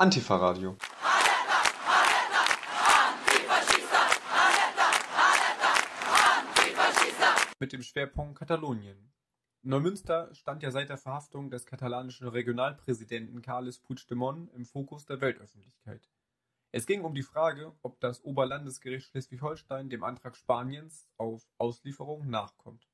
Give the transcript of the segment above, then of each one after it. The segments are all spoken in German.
Antifa-Radio. Mit dem Schwerpunkt Katalonien. Neumünster stand ja seit der Verhaftung des katalanischen Regionalpräsidenten Carles Puigdemont im Fokus der Weltöffentlichkeit. Es ging um die Frage, ob das Oberlandesgericht Schleswig-Holstein dem Antrag Spaniens auf Auslieferung nachkommt.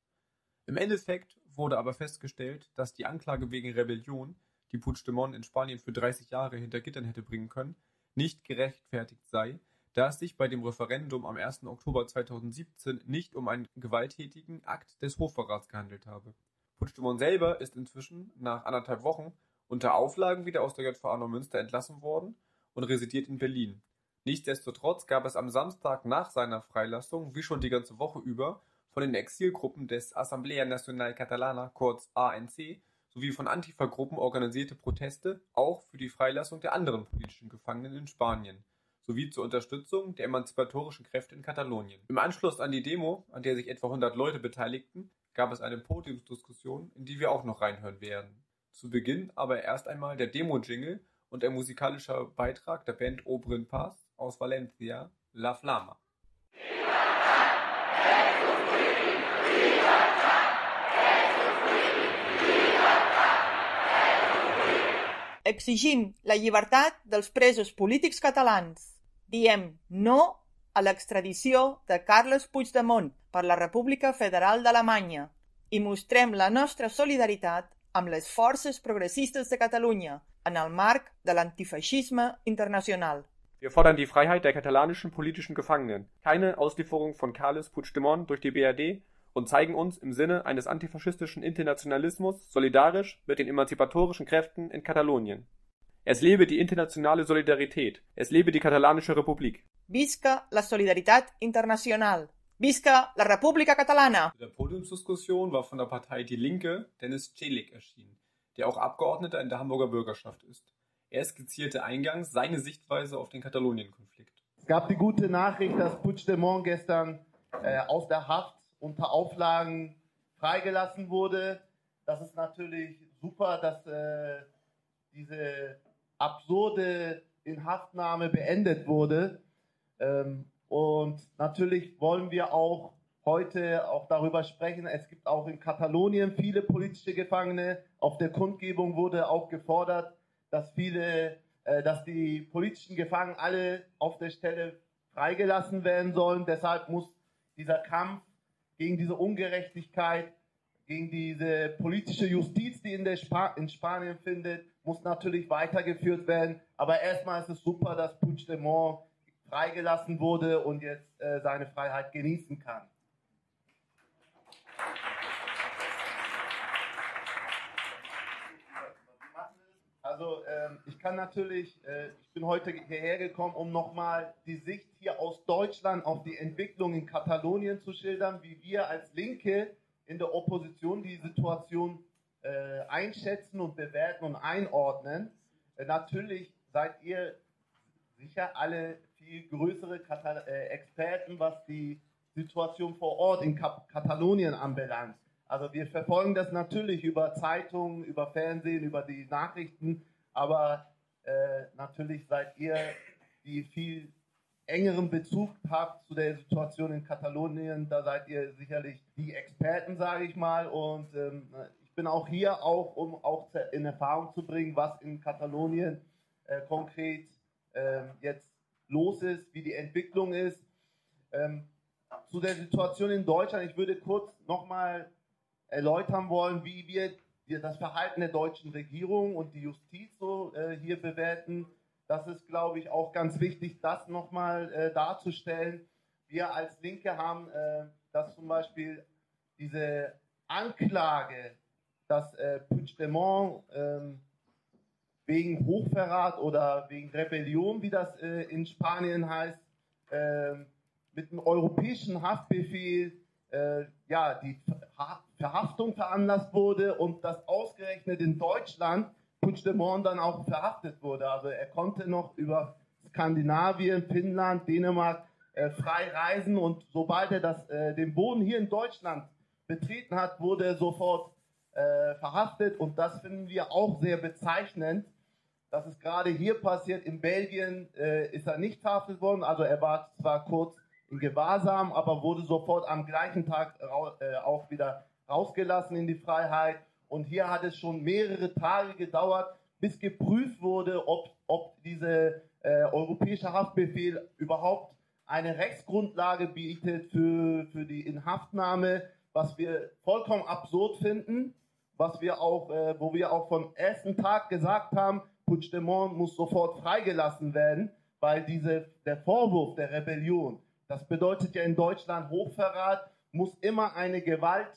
Im Endeffekt wurde aber festgestellt, dass die Anklage wegen Rebellion, die Puigdemont in Spanien für 30 Jahre hinter Gittern hätte bringen können, nicht gerechtfertigt sei, da es sich bei dem Referendum am 1. Oktober 2017 nicht um einen gewalttätigen Akt des Hochverrats gehandelt habe. Puigdemont selber ist inzwischen nach anderthalb Wochen unter Auflagen wieder aus der JVA Neumünster entlassen worden und residiert in Berlin. Nichtsdestotrotz gab es am Samstag nach seiner Freilassung, wie schon die ganze Woche über, von den Exilgruppen des Asamblea Nacional Catalana, kurz ANC, sowie von Antifa-Gruppen organisierte Proteste auch für die Freilassung der anderen politischen Gefangenen in Spanien sowie zur Unterstützung der emanzipatorischen Kräfte in Katalonien. Im Anschluss an die Demo, an der sich etwa 100 Leute beteiligten, gab es eine Podiumsdiskussion, in die wir auch noch reinhören werden. Zu Beginn aber erst einmal der Demo-Jingle und ein musikalischer Beitrag der Band Oberen Pass aus Valencia, La Flama. Exigim la llibertat dels presos polítics catalans. Diem no a l'extradició de Carles Puigdemont per la República Federal d'Alemanya i mostrem la nostra solidaritat amb les forces progressistes de Catalunya en el marc de l'antifeixisme internacional. Wir fordern die Freiheit der katalanischen politischen Gefangenen, keine Auslieferung von Carles Puigdemont durch die BRD und zeigen uns im Sinne eines antifaschistischen Internationalismus solidarisch mit den emanzipatorischen Kräften in Katalonien. Es lebe die internationale Solidarität, es lebe die katalanische Republik. Visca la Solidaritat Internacional. Visca la República Catalana. In der Podiumsdiskussion war von der Partei Die Linke Dennis Celik erschienen, der auch Abgeordneter in der Hamburger Bürgerschaft ist. Er skizzierte eingangs seine Sichtweise auf den Katalonien-Konflikt. Es gab die gute Nachricht, dass Puigdemont gestern äh, aus der Haft unter Auflagen freigelassen wurde. Das ist natürlich super, dass äh, diese absurde Inhaftnahme beendet wurde. Ähm, und natürlich wollen wir auch heute auch darüber sprechen. Es gibt auch in Katalonien viele politische Gefangene. Auf der Kundgebung wurde auch gefordert, dass viele, äh, dass die politischen Gefangenen alle auf der Stelle freigelassen werden sollen. Deshalb muss dieser Kampf gegen diese Ungerechtigkeit, gegen diese politische Justiz, die in, der Sp in Spanien findet, muss natürlich weitergeführt werden. Aber erstmal ist es super, dass Puigdemont freigelassen wurde und jetzt äh, seine Freiheit genießen kann. Also ähm, ich kann natürlich, äh, ich bin heute hierher gekommen, um nochmal die Sicht hier aus Deutschland auf die Entwicklung in Katalonien zu schildern, wie wir als Linke in der Opposition die Situation äh, einschätzen und bewerten und einordnen. Äh, natürlich seid ihr sicher alle viel größere Katal äh, Experten, was die Situation vor Ort in Kap Katalonien anbelangt. Also wir verfolgen das natürlich über Zeitungen, über Fernsehen, über die Nachrichten, aber äh, natürlich seid ihr, die viel engeren Bezug habt zu der Situation in Katalonien, da seid ihr sicherlich die Experten, sage ich mal. Und ähm, ich bin auch hier, auch um auch in Erfahrung zu bringen, was in Katalonien äh, konkret äh, jetzt los ist, wie die Entwicklung ist. Ähm, zu der Situation in Deutschland, ich würde kurz nochmal erläutern wollen, wie wir das Verhalten der deutschen Regierung und die Justiz so äh, hier bewerten. Das ist, glaube ich, auch ganz wichtig, das nochmal äh, darzustellen. Wir als Linke haben, äh, dass zum Beispiel diese Anklage, dass äh, Puigdemont ähm, wegen Hochverrat oder wegen Rebellion, wie das in Spanien heißt, äh, mit einem europäischen Haftbefehl äh, ja, die Verhaftung veranlasst wurde und dass ausgerechnet in Deutschland Puigdemont dann auch verhaftet wurde. Also er konnte noch über Skandinavien, Finnland, Dänemark äh, frei reisen und sobald er das, äh, den Boden hier in Deutschland betreten hat, wurde er sofort äh, verhaftet und das finden wir auch sehr bezeichnend, Das ist gerade hier passiert. In Belgien äh, ist er nicht verhaftet worden. Also er war zwar kurz in Gewahrsam, aber wurde sofort am gleichen Tag äh, auch wieder rausgelassen in die Freiheit. Und hier hat es schon mehrere Tage gedauert, bis geprüft wurde, ob, ob dieser äh, europäische Haftbefehl überhaupt eine Rechtsgrundlage bietet für, für die Inhaftnahme, was wir vollkommen absurd finden, was wir auch, äh, wo wir auch vom ersten Tag gesagt haben, Puigdemont muss sofort freigelassen werden, weil diese, der Vorwurf der Rebellion, das bedeutet ja in Deutschland Hochverrat, muss immer eine Gewalt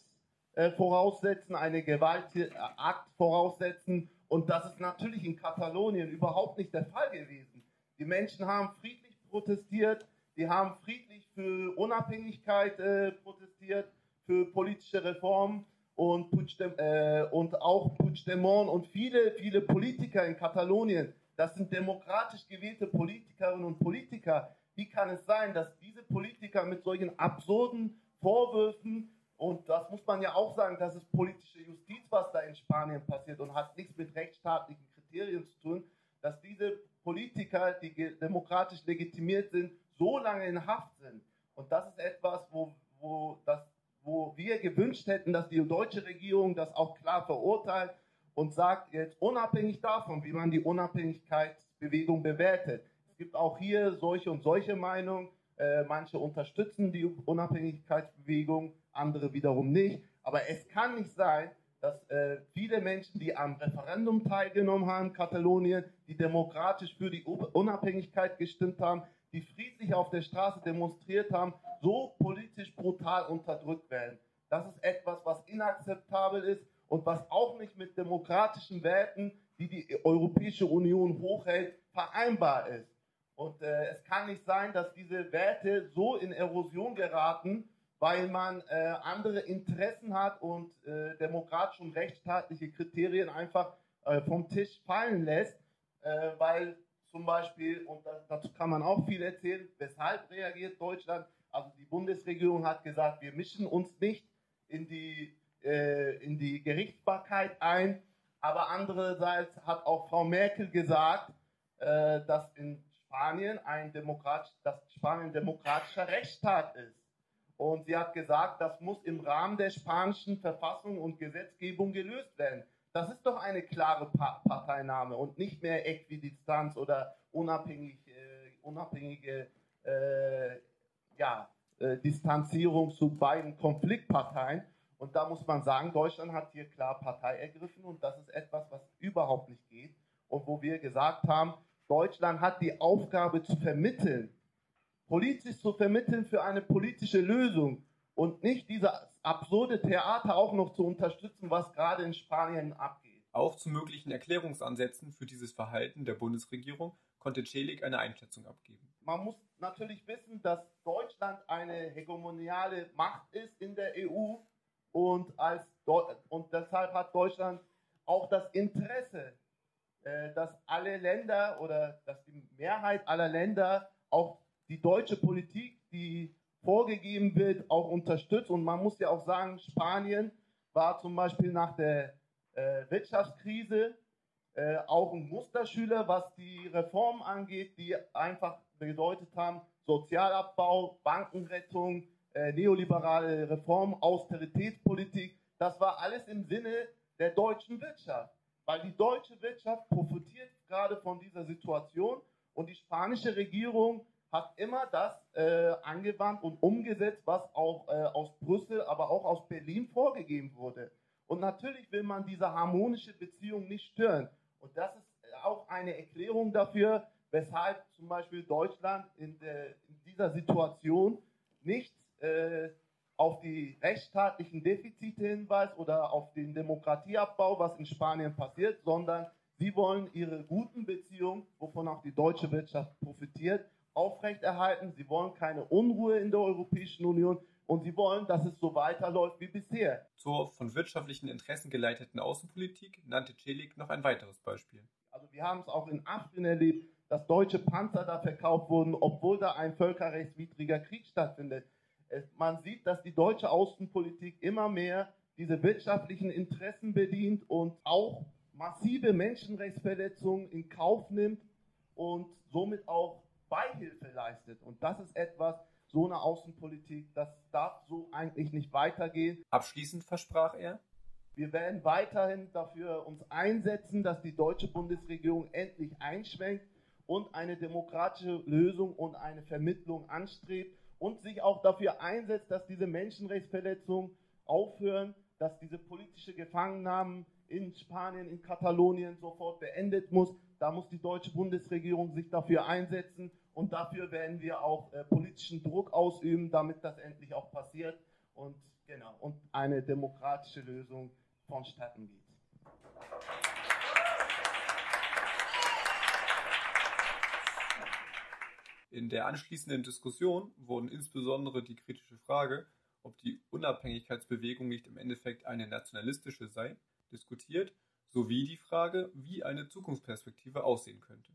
äh, voraussetzen, eine Gewaltakt voraussetzen. Und das ist natürlich in Katalonien überhaupt nicht der Fall gewesen. Die Menschen haben friedlich protestiert, die haben friedlich für Unabhängigkeit äh, protestiert, für politische Reformen und, äh, und auch Puigdemont und viele, viele Politiker in Katalonien, das sind demokratisch gewählte Politikerinnen und Politiker. Wie kann es sein, dass diese Politiker mit solchen absurden Vorwürfen und das muss man ja auch sagen, das ist politische Justiz, was da in Spanien passiert und hat nichts mit rechtsstaatlichen Kriterien zu tun, dass diese Politiker, die demokratisch legitimiert sind, so lange in Haft sind. Und das ist etwas, wo, wo, das, wo wir gewünscht hätten, dass die deutsche Regierung das auch klar verurteilt und sagt jetzt unabhängig davon, wie man die Unabhängigkeitsbewegung bewertet. Es gibt auch hier solche und solche Meinungen. Äh, manche unterstützen die Unabhängigkeitsbewegung, andere wiederum nicht. Aber es kann nicht sein, dass äh, viele Menschen, die am Referendum teilgenommen haben, Katalonien, die demokratisch für die Unabhängigkeit gestimmt haben, die friedlich auf der Straße demonstriert haben, so politisch brutal unterdrückt werden. Das ist etwas, was inakzeptabel ist und was auch nicht mit demokratischen Werten, die die Europäische Union hochhält, vereinbar ist. Und äh, es kann nicht sein, dass diese Werte so in Erosion geraten, weil man äh, andere Interessen hat und äh, demokratische und rechtsstaatliche Kriterien einfach äh, vom Tisch fallen lässt, äh, weil zum Beispiel, und das, dazu kann man auch viel erzählen, weshalb reagiert Deutschland? Also die Bundesregierung hat gesagt, wir mischen uns nicht in die, äh, in die Gerichtsbarkeit ein, aber andererseits hat auch Frau Merkel gesagt, äh, dass in Spanien ein demokratisch, dass Spanien demokratischer Rechtsstaat ist. Und sie hat gesagt, das muss im Rahmen der spanischen Verfassung und Gesetzgebung gelöst werden. Das ist doch eine klare pa Parteinahme und nicht mehr Äquidistanz oder unabhängig, äh, unabhängige äh, ja, äh, Distanzierung zu beiden Konfliktparteien. Und da muss man sagen, Deutschland hat hier klar Partei ergriffen und das ist etwas, was überhaupt nicht geht. Und wo wir gesagt haben, Deutschland hat die Aufgabe zu vermitteln, politisch zu vermitteln für eine politische Lösung und nicht dieses absurde Theater auch noch zu unterstützen, was gerade in Spanien abgeht. Auch zu möglichen Erklärungsansätzen für dieses Verhalten der Bundesregierung konnte Celik eine Einschätzung abgeben. Man muss natürlich wissen, dass Deutschland eine hegemoniale Macht ist in der EU und, als und deshalb hat Deutschland auch das Interesse, dass alle Länder oder dass die Mehrheit aller Länder auch die deutsche Politik, die vorgegeben wird, auch unterstützt. Und man muss ja auch sagen, Spanien war zum Beispiel nach der äh, Wirtschaftskrise äh, auch ein Musterschüler, was die Reformen angeht, die einfach bedeutet haben, Sozialabbau, Bankenrettung, äh, neoliberale Reformen, Austeritätspolitik. Das war alles im Sinne der deutschen Wirtschaft weil die deutsche Wirtschaft profitiert gerade von dieser Situation und die spanische Regierung hat immer das äh, angewandt und umgesetzt, was auch äh, aus Brüssel, aber auch aus Berlin vorgegeben wurde. Und natürlich will man diese harmonische Beziehung nicht stören. Und das ist auch eine Erklärung dafür, weshalb zum Beispiel Deutschland in, der, in dieser Situation nicht äh, auf die rechtsstaatlichen Defizite hinweist oder auf den Demokratieabbau, was in Spanien passiert, sondern sie wollen ihre guten Beziehungen, wovon auch die deutsche Wirtschaft profitiert, aufrechterhalten. Sie wollen keine Unruhe in der Europäischen Union und sie wollen, dass es so weiterläuft wie bisher. Zur von wirtschaftlichen Interessen geleiteten Außenpolitik nannte Celik noch ein weiteres Beispiel. Also wir haben es auch in Afrin erlebt, dass deutsche Panzer da verkauft wurden, obwohl da ein völkerrechtswidriger Krieg stattfindet man sieht, dass die deutsche Außenpolitik immer mehr diese wirtschaftlichen Interessen bedient und auch massive Menschenrechtsverletzungen in Kauf nimmt und somit auch Beihilfe leistet. Und das ist etwas, so eine Außenpolitik, das darf so eigentlich nicht weitergehen. Abschließend versprach er, wir werden weiterhin dafür uns einsetzen, dass die deutsche Bundesregierung endlich einschwenkt und eine demokratische Lösung und eine Vermittlung anstrebt und sich auch dafür einsetzt, dass diese Menschenrechtsverletzungen aufhören, dass diese politische Gefangennahmen in Spanien, in Katalonien sofort beendet muss. Da muss die deutsche Bundesregierung sich dafür einsetzen und dafür werden wir auch äh, politischen Druck ausüben, damit das endlich auch passiert und genau und eine demokratische Lösung vonstatten geht. In der anschließenden Diskussion wurden insbesondere die kritische Frage, ob die Unabhängigkeitsbewegung nicht im Endeffekt eine nationalistische sei, diskutiert, sowie die Frage, wie eine Zukunftsperspektive aussehen könnte.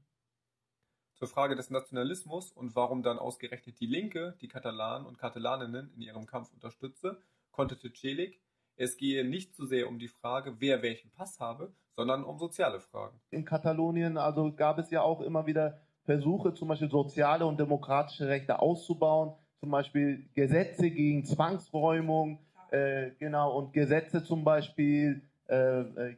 Zur Frage des Nationalismus und warum dann ausgerechnet die Linke die Katalanen und Katalaninnen in ihrem Kampf unterstütze, konterte Celik, es gehe nicht so sehr um die Frage, wer welchen Pass habe, sondern um soziale Fragen. In Katalonien also gab es ja auch immer wieder Versuche, zum Beispiel soziale und demokratische Rechte auszubauen, zum Beispiel Gesetze gegen Zwangsräumung, äh, genau, und Gesetze zum Beispiel äh, äh,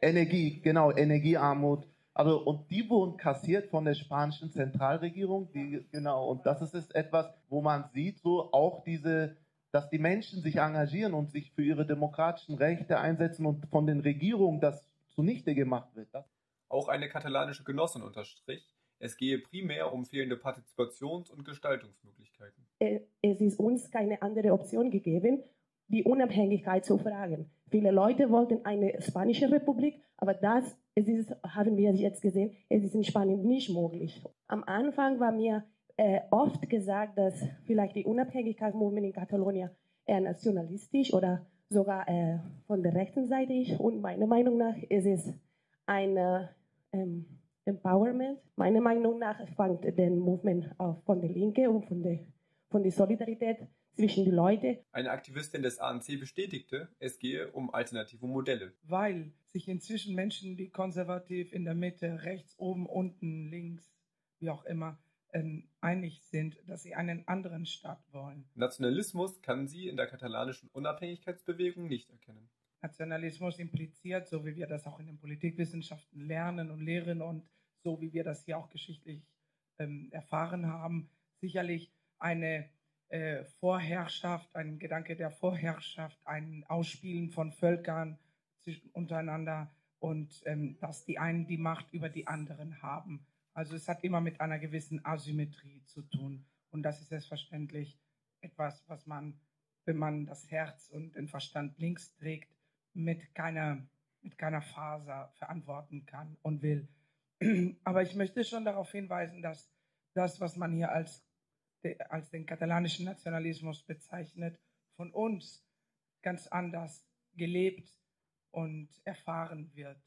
Energie, genau, Energiearmut. Also, und die wurden kassiert von der spanischen Zentralregierung, die, genau, und das ist etwas, wo man sieht, so auch diese dass die Menschen sich engagieren und sich für ihre demokratischen Rechte einsetzen und von den Regierungen das zunichte gemacht wird. Das Auch eine katalanische Genossin unterstrich, es gehe primär um fehlende Partizipations- und Gestaltungsmöglichkeiten. Äh, es ist uns keine andere Option gegeben, die Unabhängigkeit zu fragen. Viele Leute wollten eine spanische Republik, aber das es ist, haben wir jetzt gesehen, es ist in Spanien nicht möglich. Am Anfang war mir äh, oft gesagt, dass vielleicht die Unabhängigkeitsmovement in Katalonien eher nationalistisch oder sogar äh, von der rechten Seite ist. Und meiner Meinung nach ist es ein ähm, Empowerment. Meiner Meinung nach fängt der Movement auch von der Linke und von der, von der Solidarität zwischen den Leuten. Eine Aktivistin des ANC bestätigte, es gehe um alternative Modelle. Weil sich inzwischen Menschen, die konservativ in der Mitte, rechts, oben, unten, links, wie auch immer, ähm, einig sind, dass sie einen anderen Staat wollen. Nationalismus kann sie in der katalanischen Unabhängigkeitsbewegung nicht erkennen. Nationalismus impliziert, so wie wir das auch in den Politikwissenschaften lernen und lehren und so wie wir das hier auch geschichtlich ähm, erfahren haben, sicherlich eine äh, Vorherrschaft, ein Gedanke der Vorherrschaft, ein Ausspielen von Völkern zwischen, untereinander und ähm, dass die einen die Macht über die anderen haben. Also es hat immer mit einer gewissen Asymmetrie zu tun. Und das ist selbstverständlich etwas, was man, wenn man das Herz und den Verstand links trägt, mit keiner, mit keiner Faser verantworten kann und will. Aber ich möchte schon darauf hinweisen, dass das, was man hier als, als den katalanischen Nationalismus bezeichnet, von uns ganz anders gelebt und erfahren wird.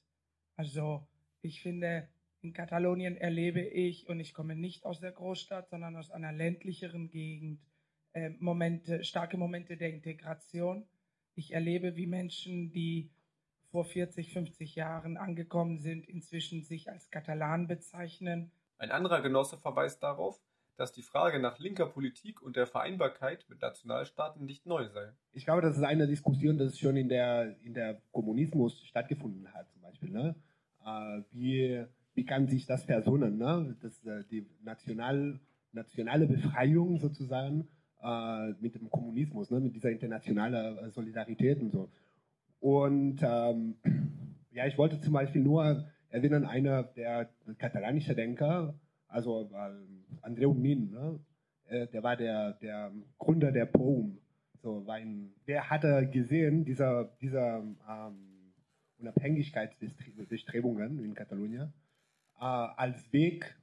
Also ich finde, in Katalonien erlebe ich, und ich komme nicht aus der Großstadt, sondern aus einer ländlicheren Gegend, äh, Momente, starke Momente der Integration. Ich erlebe, wie Menschen, die vor 40, 50 Jahren angekommen sind, inzwischen sich als Katalan bezeichnen. Ein anderer Genosse verweist darauf, dass die Frage nach linker Politik und der Vereinbarkeit mit Nationalstaaten nicht neu sei. Ich glaube, das ist eine Diskussion, die schon in der, in der Kommunismus stattgefunden hat, zum Beispiel. Ne? Äh, wie wie kann sich das versonnen, ne? das, äh, die national, nationale Befreiung sozusagen äh, mit dem Kommunismus, ne? mit dieser internationalen äh, Solidarität und so. Und ähm, ja, ich wollte zum Beispiel nur erinnern, einer der katalanischen Denker, also äh, Andreu Min, ne? Äh, der war der, der Gründer der POUM. So, weil der hatte gesehen, dieser, dieser ähm, Unabhängigkeitsbestrebungen in Katalonien, äh, als Weg,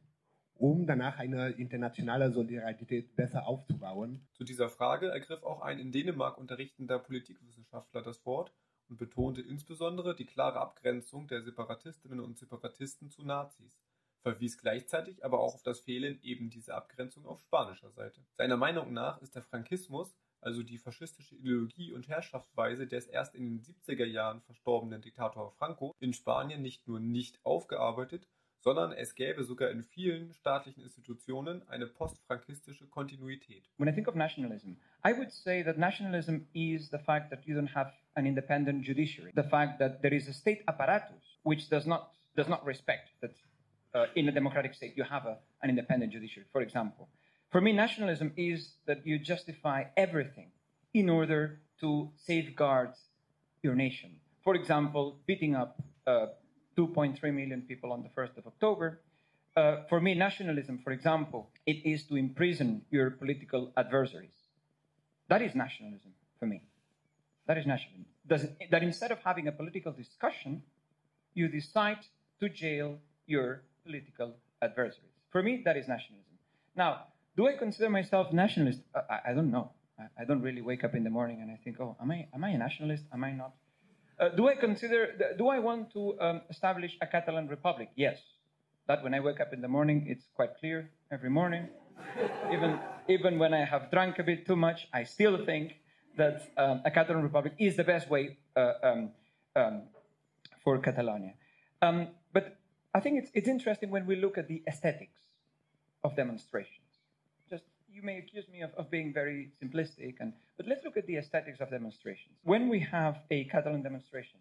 um danach eine internationale Solidarität besser aufzubauen. Zu dieser Frage ergriff auch ein in Dänemark unterrichtender Politikwissenschaftler das Wort und betonte insbesondere die klare Abgrenzung der Separatistinnen und Separatisten zu Nazis, verwies gleichzeitig aber auch auf das Fehlen eben dieser Abgrenzung auf spanischer Seite. Seiner Meinung nach ist der Frankismus also die faschistische Ideologie und Herrschaftsweise des erst in den 70er Jahren verstorbenen Diktator Franco in Spanien nicht nur nicht aufgearbeitet, sondern es gäbe sogar in vielen staatlichen Institutionen eine postfrankistische Kontinuität. When I think of nationalism, I would say that nationalism is the fact that you don't have an independent judiciary, the fact that there is a state apparatus which does not does not respect that uh, in a democratic state you have a, an independent judiciary. For example, for me, nationalism is that you justify everything in order to safeguard your nation. For example, beating up uh, 2.3 million people on the 1st of October. Uh, for me, nationalism, for example, it is to imprison your political adversaries. That is nationalism for me. That is nationalism. Does, that instead of having a political discussion, you decide to jail your political adversaries. For me, that is nationalism. Now, do I consider myself nationalist? I, I don't know. I, I, don't really wake up in the morning and I think, oh, am I, am I a nationalist? Am I not? Uh, do I consider, do I want to um, establish a Catalan republic? Yes. That when I wake up in the morning, it's quite clear every morning. even, even when I have drunk a bit too much, I still think that um, a Catalan republic is the best way uh, um, um for Catalonia. Um, but I think it's, it's interesting when we look at the aesthetics of demonstrations you may accuse me of, of being very simplistic, and, but let's look at the aesthetics of demonstrations. When we have a Catalan demonstration,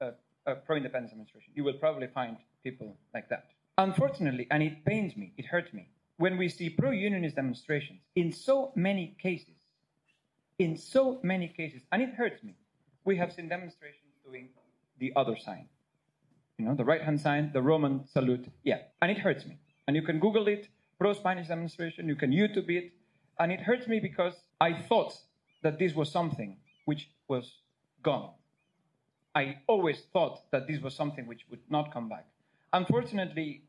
a, a pro independence demonstration, you will probably find people like that. Unfortunately, and it pains me, it hurts me, when we see pro unionist demonstrations in so many cases, in so many cases, and it hurts me, we have seen demonstrations doing the other sign. You know, the right hand sign, the Roman salute, yeah, and it hurts me. And you can Google it, pro-Spanish demonstration, you can YouTube it, and it hurts me because I thought that this was something which was gone. I always thought that this was something which would not come back. Unfortunately,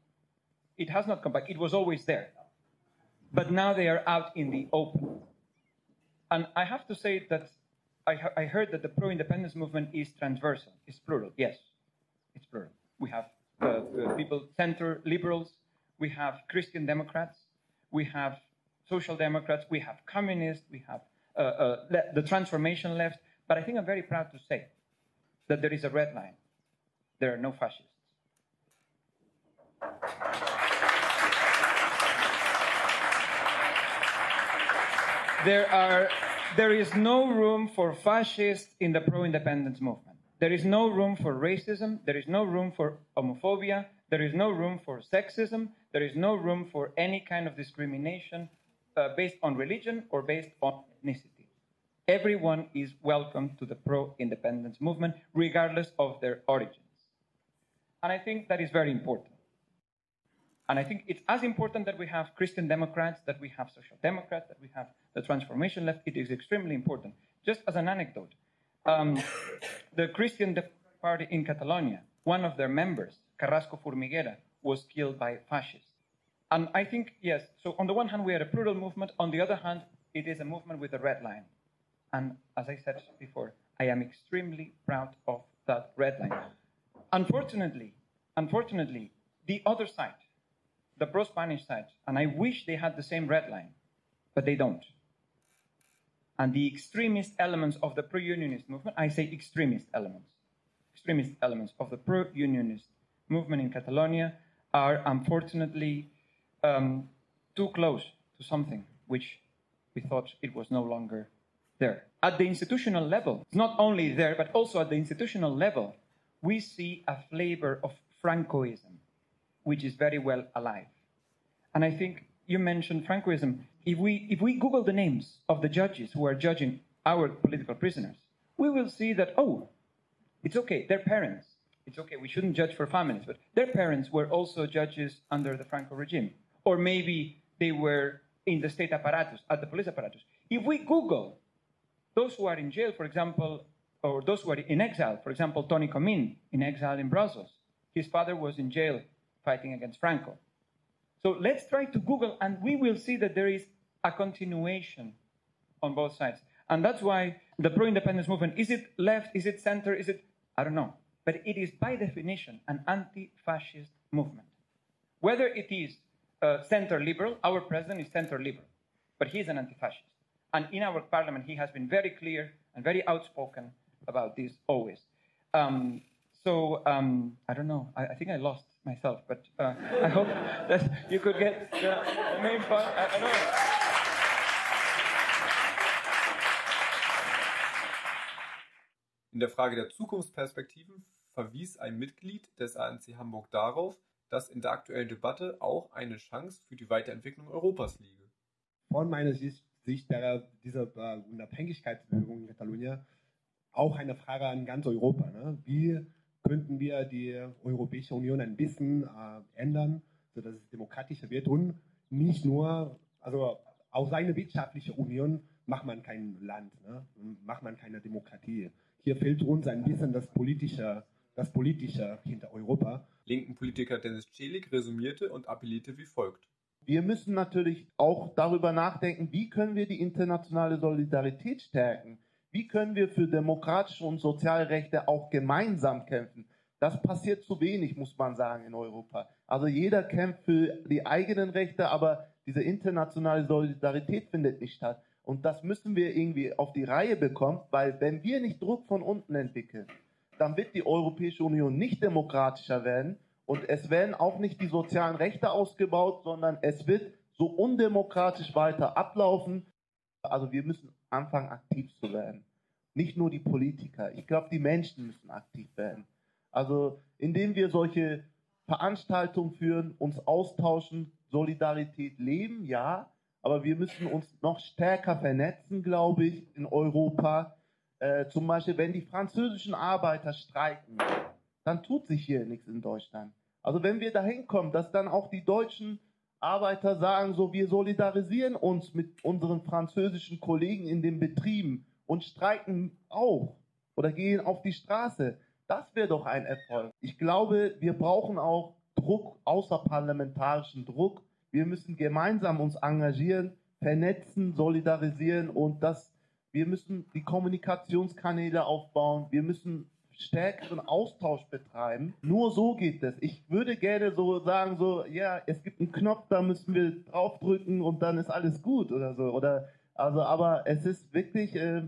it has not come back. It was always there. But now they are out in the open. And I have to say that I, I heard that the pro independence movement is transversal, it's plural. Yes, it's plural. We have uh, uh, people, center liberals, we have Christian Democrats, we have Social Democrats, we have Communists, we have uh, uh, the transformation left. But I think I'm very proud to say that there is a red line. There are no fascists. There, are, there is no room for fascists in the pro independence movement. There is no room for racism. There is no room for homophobia. There is no room for sexism. There is no room for any kind of discrimination uh, based on religion or based on ethnicity. Everyone is welcome to the pro independence movement, regardless of their origins. And I think that is very important. And I think it's as important that we have Christian Democrats, that we have Social Democrats, that we have the Transformation Left. It is extremely important. Just as an anecdote, um, the Christian Party in Catalonia, one of their members Carrasco Formiguera was killed by fascists. And I think, yes, so on the one hand, we are a plural movement. On the other hand, it is a movement with a red line. And as I said before, I am extremely proud of that red line. Unfortunately, unfortunately, the other side, the pro-Spanish side, and I wish they had the same red line, but they don't. And the extremist elements of the pro-unionist movement, I say extremist elements, extremist elements of the pro-unionist movement in Catalonia are unfortunately um, too close to something which we thought it was no longer there. At the institutional level, it's not only there, but also at the institutional level, we see a flavor of Francoism, which is very well alive. And I think you mentioned Francoism. If we, if we Google the names of the judges who are judging our political prisoners, we will see that, oh, it's okay, their parents, it's okay, we shouldn't judge for families, but their parents were also judges under the Franco regime. Or maybe they were in the state apparatus, at the police apparatus. If we Google those who are in jail, for example, or those who are in exile, for example, Tony Comín in exile in Brussels, his father was in jail fighting against Franco. So let's try to Google, and we will see that there is a continuation on both sides. And that's why the pro independence movement is it left, is it center, is it, I don't know but it is by definition an anti-fascist movement. Whether it is uh, center liberal, our president is center liberal, but he's an anti-fascist. And in our parliament, he has been very clear and very outspoken about this always. Um, so um, I don't know. I, I, think I lost myself, but uh, I hope that you could get the, the main part. I, I In der Frage der Zukunftsperspektiven verwies ein Mitglied des ANC Hamburg darauf, dass in der aktuellen Debatte auch eine Chance für die Weiterentwicklung Europas liege. Von meiner Sicht, Sicht der, dieser äh, Unabhängigkeitsbewegung in Katalonien auch eine Frage an ganz Europa. Ne? Wie könnten wir die Europäische Union ein bisschen äh, ändern, sodass es demokratischer wird und nicht nur, also aus einer wirtschaftlichen Union macht man kein Land, ne? macht man keine Demokratie. Hier fehlt uns ein bisschen das politische, das politische hinter Europa. Linken Politiker Dennis Celik resümierte und appellierte wie folgt. Wir müssen natürlich auch darüber nachdenken, wie können wir die internationale Solidarität stärken. Wie können wir für demokratische und Sozialrechte auch gemeinsam kämpfen? Das passiert zu wenig, muss man sagen, in Europa. Also jeder kämpft für die eigenen Rechte, aber diese internationale Solidarität findet nicht statt. Und das müssen wir irgendwie auf die Reihe bekommen, weil wenn wir nicht Druck von unten entwickeln, dann wird die Europäische Union nicht demokratischer werden und es werden auch nicht die sozialen Rechte ausgebaut, sondern es wird so undemokratisch weiter ablaufen. Also wir müssen anfangen, aktiv zu werden. Nicht nur die Politiker. Ich glaube, die Menschen müssen aktiv werden. Also indem wir solche Veranstaltungen führen, uns austauschen, Solidarität leben, ja, aber wir müssen uns noch stärker vernetzen, glaube ich, in Europa. Äh, zum Beispiel, wenn die französischen Arbeiter streiken, dann tut sich hier nichts in Deutschland. Also wenn wir dahin kommen, dass dann auch die deutschen Arbeiter sagen, so wir solidarisieren uns mit unseren französischen Kollegen in den Betrieben und streiken auch oder gehen auf die Straße. Das wäre doch ein Erfolg. Ich glaube, wir brauchen auch Druck, außerparlamentarischen Druck. Wir müssen gemeinsam uns engagieren, vernetzen, solidarisieren und das, wir müssen die Kommunikationskanäle aufbauen. Wir müssen stärkeren Austausch betreiben. Nur so geht es. Ich würde gerne so sagen, so, ja, es gibt einen Knopf, da müssen wir draufdrücken und dann ist alles gut oder so. Oder, also, aber es ist wirklich, äh,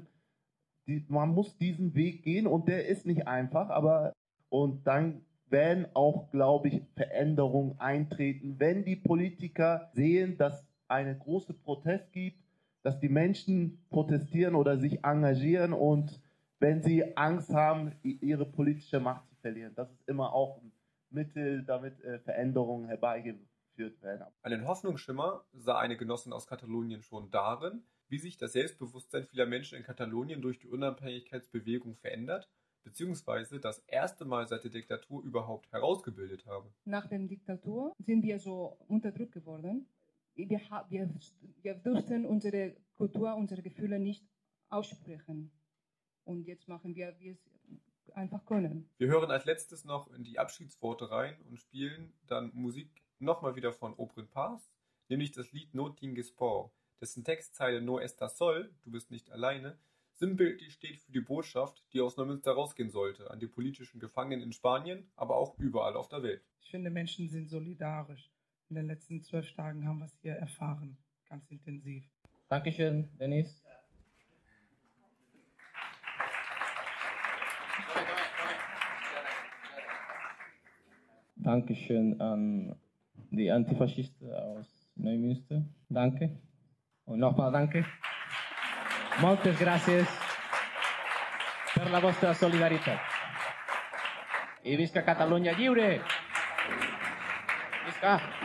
die, man muss diesen Weg gehen und der ist nicht einfach, aber, und dann werden auch, glaube ich, Veränderungen eintreten, wenn die Politiker sehen, dass eine große Protest gibt, dass die Menschen protestieren oder sich engagieren und wenn sie Angst haben, ihre politische Macht zu verlieren. Das ist immer auch ein Mittel, damit äh, Veränderungen herbeigeführt werden. Einen Hoffnungsschimmer sah eine Genossin aus Katalonien schon darin, wie sich das Selbstbewusstsein vieler Menschen in Katalonien durch die Unabhängigkeitsbewegung verändert, beziehungsweise das erste Mal seit der Diktatur überhaupt herausgebildet habe. Nach der Diktatur sind wir so unterdrückt geworden. Wir, wir, wir durften unsere Kultur, unsere Gefühle nicht aussprechen. Und jetzt machen wir, wie es einfach können. Wir hören als letztes noch in die Abschiedsworte rein und spielen dann Musik nochmal wieder von Oprin Paz, nämlich das Lied No Tingue Sport, dessen Textzeile No Estás Sol, du bist nicht alleine, sinnbildlich steht für die Botschaft, die aus Neumünster rausgehen sollte, an die politischen Gefangenen in Spanien, aber auch überall auf der Welt. Ich finde, Menschen sind solidarisch. In den letzten zwölf Tagen haben wir es hier erfahren, ganz intensiv. Dankeschön, Dennis. Dankeschön an die Antifaschisten aus Neumünster. Danke. Und nochmal danke. Moltes gracias per la vostra solidaritat. I visca Catalunya lliure! Visca!